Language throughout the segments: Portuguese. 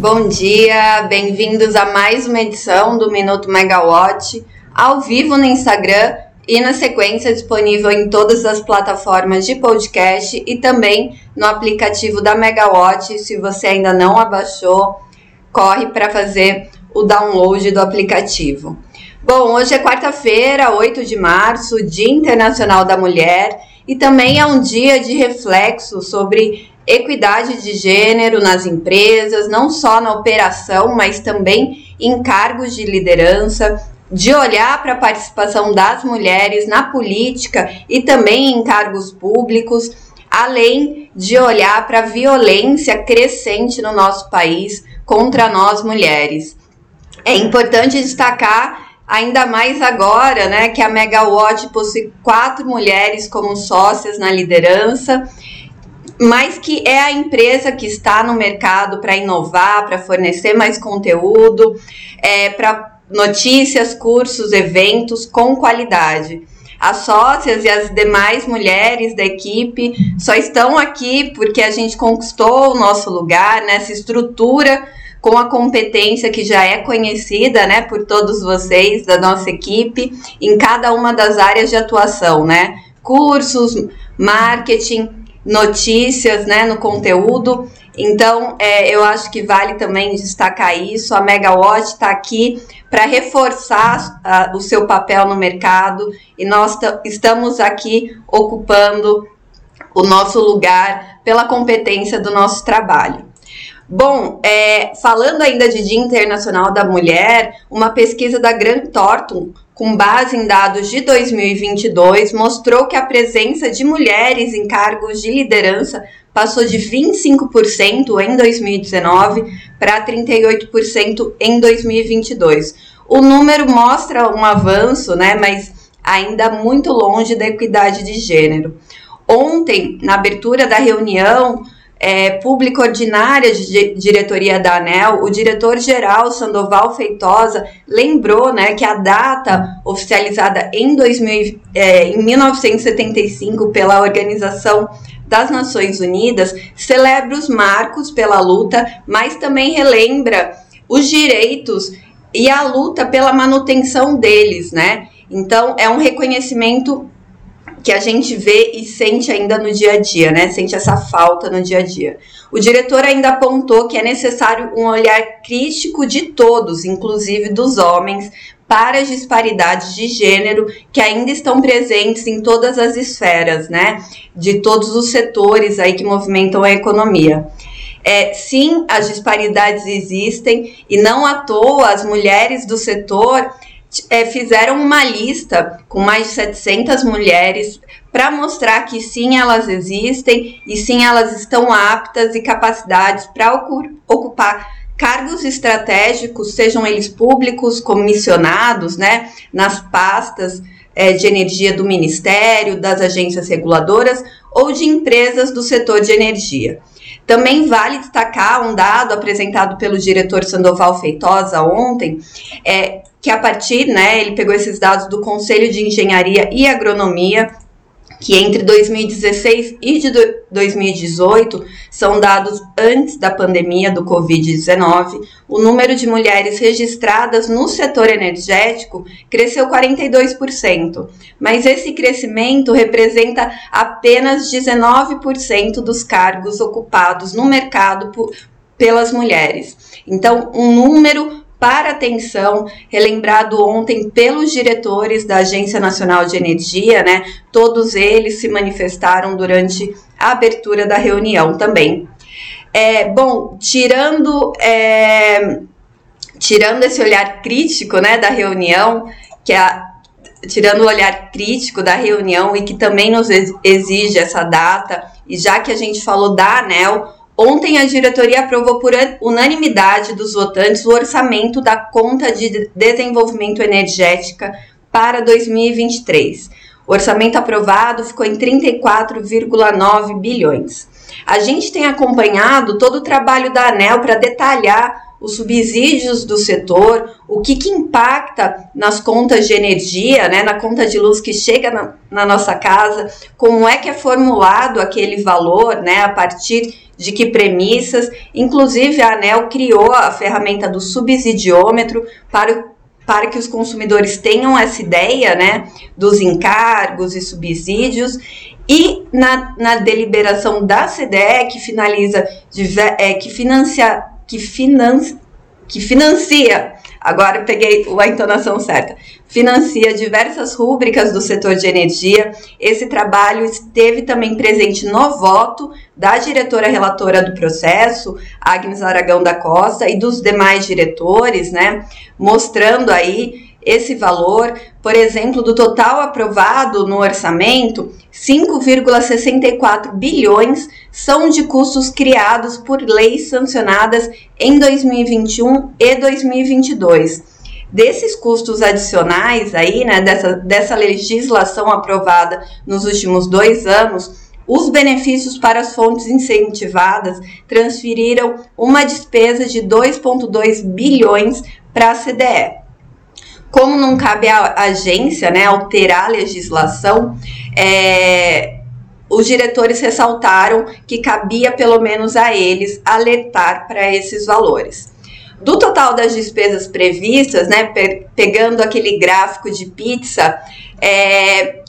Bom dia, bem-vindos a mais uma edição do Minuto Megawatt, ao vivo no Instagram e na sequência disponível em todas as plataformas de podcast e também no aplicativo da Megawatt. Se você ainda não abaixou, corre para fazer o download do aplicativo. Bom, hoje é quarta-feira, 8 de março, Dia Internacional da Mulher, e também é um dia de reflexo sobre equidade de gênero nas empresas, não só na operação, mas também em cargos de liderança, de olhar para a participação das mulheres na política e também em cargos públicos, além de olhar para a violência crescente no nosso país contra nós mulheres. É importante destacar ainda mais agora, né, que a Megawatt possui quatro mulheres como sócias na liderança mas que é a empresa que está no mercado para inovar, para fornecer mais conteúdo, é, para notícias, cursos, eventos com qualidade. As sócias e as demais mulheres da equipe só estão aqui porque a gente conquistou o nosso lugar nessa estrutura com a competência que já é conhecida, né, por todos vocês da nossa equipe em cada uma das áreas de atuação, né? Cursos, marketing, notícias, né, no conteúdo. Então, é, eu acho que vale também destacar isso. A Megawatt está aqui para reforçar uh, o seu papel no mercado e nós estamos aqui ocupando o nosso lugar pela competência do nosso trabalho. Bom, é, falando ainda de Dia Internacional da Mulher, uma pesquisa da Grant Thornton, com base em dados de 2022, mostrou que a presença de mulheres em cargos de liderança passou de 25% em 2019 para 38% em 2022. O número mostra um avanço, né, mas ainda muito longe da equidade de gênero. Ontem, na abertura da reunião, é, pública ordinária de diretoria da ANEL, o diretor-geral Sandoval Feitosa lembrou né, que a data oficializada em, 2000, é, em 1975 pela Organização das Nações Unidas celebra os marcos pela luta, mas também relembra os direitos e a luta pela manutenção deles, né? Então é um reconhecimento que a gente vê e sente ainda no dia a dia, né? Sente essa falta no dia a dia. O diretor ainda apontou que é necessário um olhar crítico de todos, inclusive dos homens, para as disparidades de gênero que ainda estão presentes em todas as esferas, né? De todos os setores aí que movimentam a economia. É, sim, as disparidades existem e não à toa as mulheres do setor é, fizeram uma lista com mais de 700 mulheres para mostrar que sim, elas existem e sim, elas estão aptas e capacidades para ocupar cargos estratégicos, sejam eles públicos, comissionados, né, nas pastas é, de energia do Ministério, das agências reguladoras ou de empresas do setor de energia. Também vale destacar um dado apresentado pelo diretor Sandoval Feitosa ontem, é, que a partir, né, ele pegou esses dados do Conselho de Engenharia e Agronomia, que entre 2016 e de 2018 são dados antes da pandemia do Covid-19, o número de mulheres registradas no setor energético cresceu 42%, mas esse crescimento representa apenas 19% dos cargos ocupados no mercado por, pelas mulheres. Então, um número para atenção, relembrado ontem pelos diretores da Agência Nacional de Energia, né? Todos eles se manifestaram durante a abertura da reunião também. É, bom, tirando, é, tirando esse olhar crítico né, da reunião, que é tirando o olhar crítico da reunião e que também nos exige essa data, e já que a gente falou da ANEL, Ontem, a diretoria aprovou por unanimidade dos votantes o orçamento da Conta de Desenvolvimento Energética para 2023. O orçamento aprovado ficou em 34,9 bilhões. A gente tem acompanhado todo o trabalho da ANEL para detalhar os subsídios do setor, o que, que impacta nas contas de energia, né, na conta de luz que chega na, na nossa casa, como é que é formulado aquele valor, né, a partir de que premissas. Inclusive, a ANEL criou a ferramenta do subsidiômetro para para que os consumidores tenham essa ideia né, dos encargos e subsídios. E na, na deliberação da CDE, que finaliza, é, que financia, que, finan, que financia Agora peguei a entonação certa. Financia diversas rúbricas do setor de energia. Esse trabalho esteve também presente no voto da diretora relatora do processo, Agnes Aragão da Costa, e dos demais diretores, né? Mostrando aí esse valor, por exemplo, do total aprovado no orçamento, 5,64 bilhões são de custos criados por leis sancionadas em 2021 e 2022. Desses custos adicionais aí, né, dessa, dessa legislação aprovada nos últimos dois anos, os benefícios para as fontes incentivadas transferiram uma despesa de 2,2 bilhões para a CDE. Como não cabe à agência né, alterar a legislação, é, os diretores ressaltaram que cabia pelo menos a eles alertar para esses valores. Do total das despesas previstas, né, pe pegando aquele gráfico de pizza, é,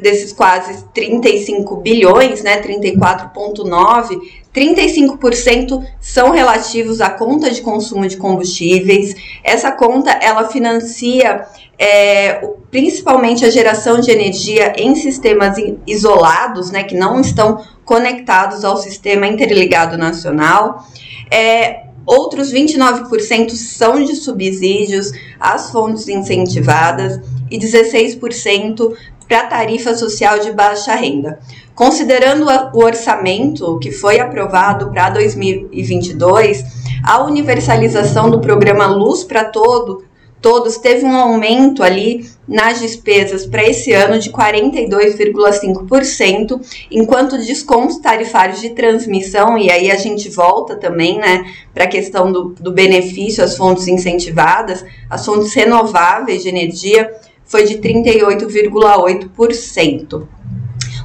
desses quase 35 bilhões, né, 34,9, 35% são relativos à conta de consumo de combustíveis. Essa conta ela financia é, principalmente a geração de energia em sistemas isolados, né, que não estão conectados ao sistema interligado nacional. É, outros 29% são de subsídios às fontes incentivadas e 16% para tarifa social de baixa renda. Considerando o orçamento que foi aprovado para 2022, a universalização do programa Luz para Todo, Todos teve um aumento ali nas despesas para esse ano de 42,5%, enquanto descontos tarifários de transmissão, e aí a gente volta também né, para a questão do, do benefício às fontes incentivadas, as fontes renováveis de energia, foi de 38,8%.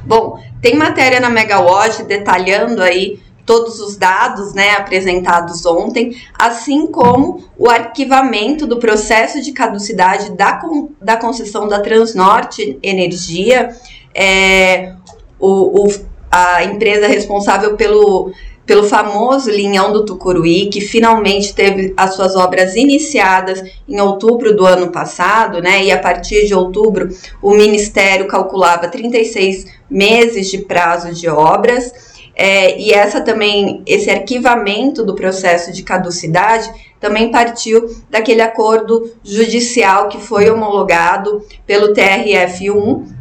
Bom, tem matéria na Megawatt detalhando aí todos os dados né, apresentados ontem, assim como o arquivamento do processo de caducidade da, da concessão da Transnorte Energia, é, o, o, a empresa responsável pelo pelo famoso linhão do Tucuruí, que finalmente teve as suas obras iniciadas em outubro do ano passado, né? E a partir de outubro o Ministério calculava 36 meses de prazo de obras. É, e essa também, esse arquivamento do processo de caducidade também partiu daquele acordo judicial que foi homologado pelo TRF1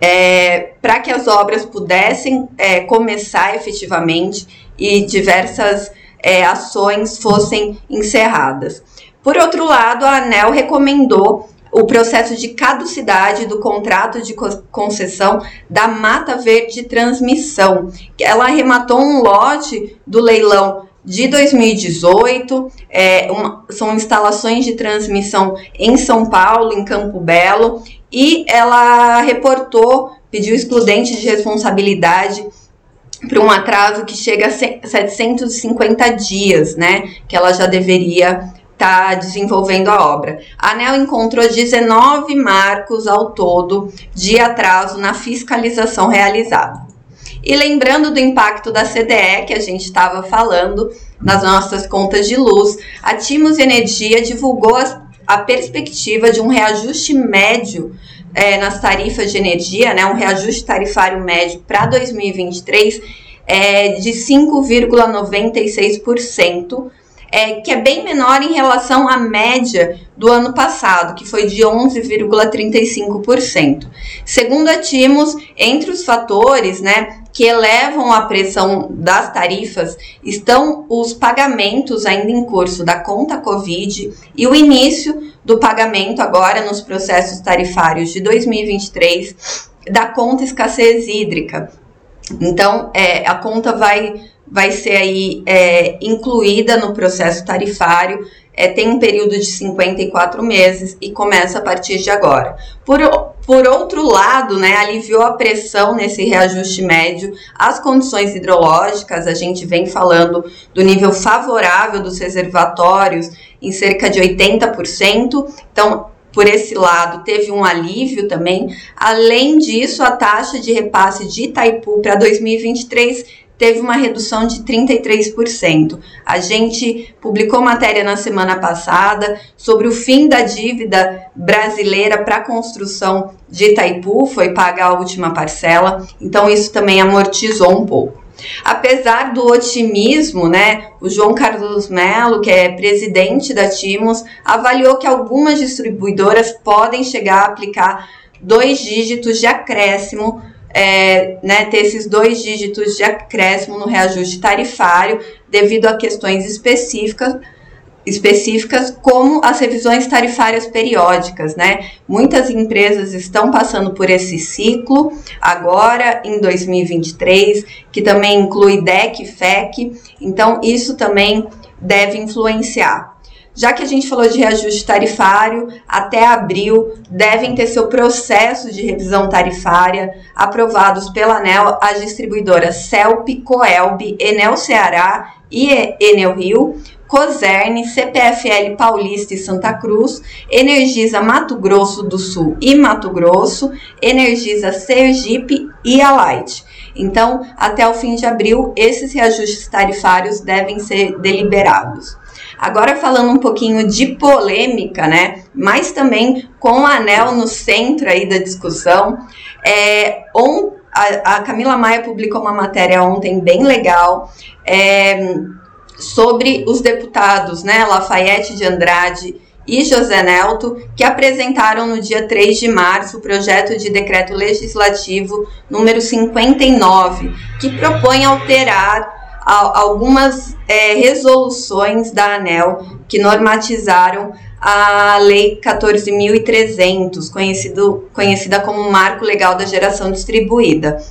é, para que as obras pudessem é, começar efetivamente e diversas é, ações fossem encerradas. Por outro lado, a ANEL recomendou o processo de caducidade do contrato de concessão da Mata Verde Transmissão. Ela arrematou um lote do leilão de 2018, é, uma, são instalações de transmissão em São Paulo, em Campo Belo, e ela reportou, pediu excludente de responsabilidade para um atraso que chega a 750 dias, né? Que ela já deveria tá desenvolvendo a obra. A ANEL encontrou 19 marcos ao todo de atraso na fiscalização realizada. E lembrando do impacto da CDE que a gente estava falando nas nossas contas de luz, a Timos Energia divulgou a, a perspectiva de um reajuste médio é, nas tarifas de energia, né, um reajuste tarifário médio para 2023 é, de 5,96%, é, que é bem menor em relação à média do ano passado, que foi de 11,35%. Segundo a Timos, entre os fatores né, que elevam a pressão das tarifas estão os pagamentos ainda em curso da conta Covid e o início do pagamento agora nos processos tarifários de 2023 da conta escassez hídrica, Então, é, a conta vai, vai ser aí é, incluída no processo tarifário, é, tem um período de 54 meses e começa a partir de agora. Por, por outro lado, né, aliviou a pressão nesse reajuste médio, as condições hidrológicas, a gente vem falando do nível favorável dos reservatórios em cerca de 80%, então por esse lado, teve um alívio também. Além disso, a taxa de repasse de Itaipu para 2023 teve uma redução de 33%. A gente publicou matéria na semana passada sobre o fim da dívida brasileira para a construção de Itaipu, foi pagar a última parcela, então isso também amortizou um pouco. Apesar do otimismo, né, o João Carlos Melo, que é presidente da Timos, avaliou que algumas distribuidoras podem chegar a aplicar dois dígitos de acréscimo é, né, ter esses dois dígitos de acréscimo no reajuste tarifário devido a questões específicas específicas como as revisões tarifárias periódicas, né? Muitas empresas estão passando por esse ciclo agora em 2023, que também inclui DEC FEC, então isso também deve influenciar. Já que a gente falou de reajuste tarifário, até abril devem ter seu processo de revisão tarifária aprovados pela ANEL as distribuidoras CELP, COELB, Enel Ceará e Enel Rio, Coserne, CPFL Paulista e Santa Cruz, Energisa Mato Grosso do Sul e Mato Grosso, Energisa Sergipe e Alight. Então, até o fim de abril, esses reajustes tarifários devem ser deliberados. Agora falando um pouquinho de polêmica, né? Mas também com o anel no centro aí da discussão. É, on, a, a, Camila Maia publicou uma matéria ontem bem legal é, sobre os deputados, né? Lafayette de Andrade e José Nelto, que apresentaram no dia 3 de março o projeto de decreto legislativo número 59, que propõe alterar algumas é, resoluções da ANEL que normatizaram a Lei 14.300, conhecido, conhecida como Marco Legal da Geração Distribuída.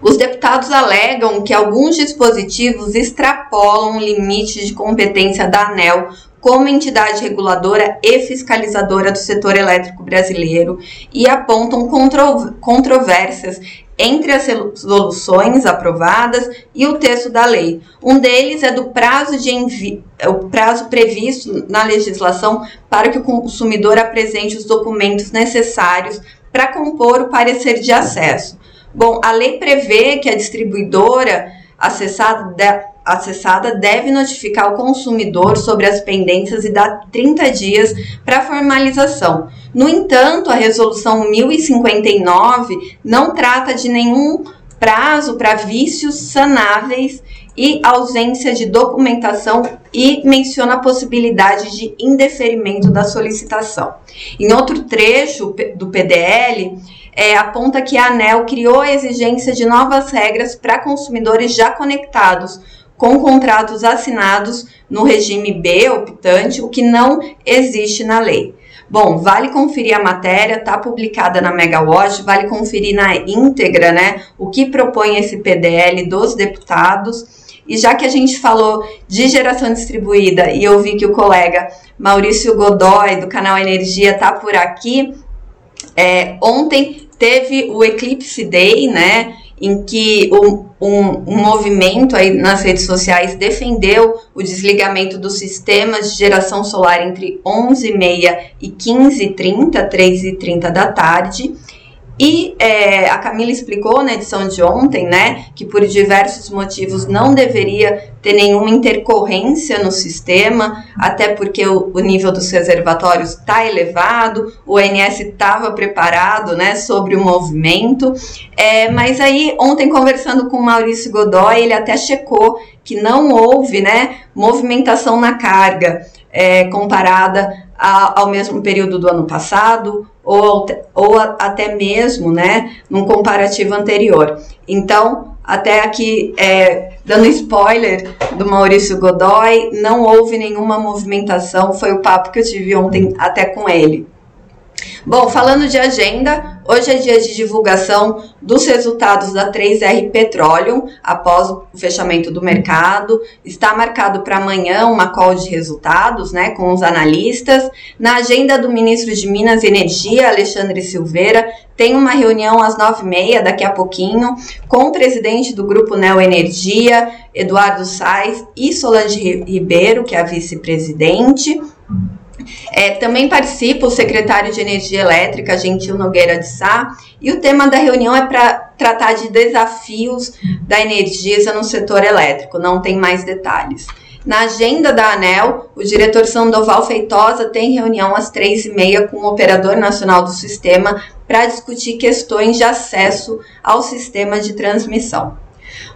Os deputados alegam que alguns dispositivos extrapolam o limite de competência da ANEL como entidade reguladora e fiscalizadora do setor elétrico brasileiro e apontam contro controvérsias entre as resoluções aprovadas e o texto da lei. Um deles é do prazo de envio, o prazo previsto na legislação para que o consumidor apresente os documentos necessários para compor o parecer de acesso. Bom, a lei prevê que a distribuidora acessada acessada deve notificar o consumidor sobre as pendências e dar 30 dias para formalização. No entanto, a resolução 1059 não trata de nenhum prazo para vícios sanáveis e ausência de documentação e menciona a possibilidade de indeferimento da solicitação. Em outro trecho do PDL, é, aponta que a ANEL criou a exigência de novas regras para consumidores já conectados com contratos assinados no regime B, optante, o que não existe na lei. Bom, vale conferir a matéria, está publicada na Megawatt, vale conferir na íntegra, né, o que propõe esse PDL dos deputados. E já que a gente falou de geração distribuída e eu vi que o colega Maurício Godoy, do canal Energia, está por aqui, é, ontem teve o Eclipse Day, né? Em que um, um, um, movimento aí nas redes sociais defendeu o desligamento dos sistemas de geração solar entre 11h30 e 15h30, 3h30 da tarde, e é, a Camila explicou na edição de ontem, né, que por diversos motivos não deveria ter nenhuma intercorrência no sistema, até porque o, o nível dos reservatórios está elevado, o ONS estava preparado, né, sobre o movimento. É, mas aí ontem conversando com o Maurício Godoy, ele até checou que não houve, né, movimentação na carga é, comparada ao mesmo período do ano passado ou, ou até mesmo né, num comparativo anterior. Então, até aqui, é, dando spoiler do Maurício Godoy, não houve nenhuma movimentação, foi o papo que eu tive ontem até com ele. Bom, falando de agenda, hoje é dia de divulgação dos resultados da 3R Petroleum após o fechamento do mercado. Está marcado para amanhã uma call de resultados, né, com os analistas. Na agenda do ministro de Minas e Energia, Alexandre Silveira, tem uma reunião às nove e meia, daqui a pouquinho, com o presidente do Grupo Neo Energia, Eduardo Sais, e Solange Ribeiro, que é a vice-presidente. É, também participa o secretário de Energia Elétrica, Gentil Nogueira de Sá, e o tema da reunião é para tratar de desafios da energia no setor elétrico, não tem mais detalhes. Na agenda da ANEL, o diretor Sandoval Feitosa tem reunião às três e meia com o operador nacional do sistema para discutir questões de acesso ao sistema de transmissão.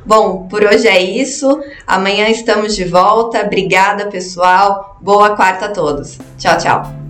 Bom, por hoje é isso. Amanhã estamos de volta. Obrigada, pessoal. Boa quarta a todos. Tchau, tchau.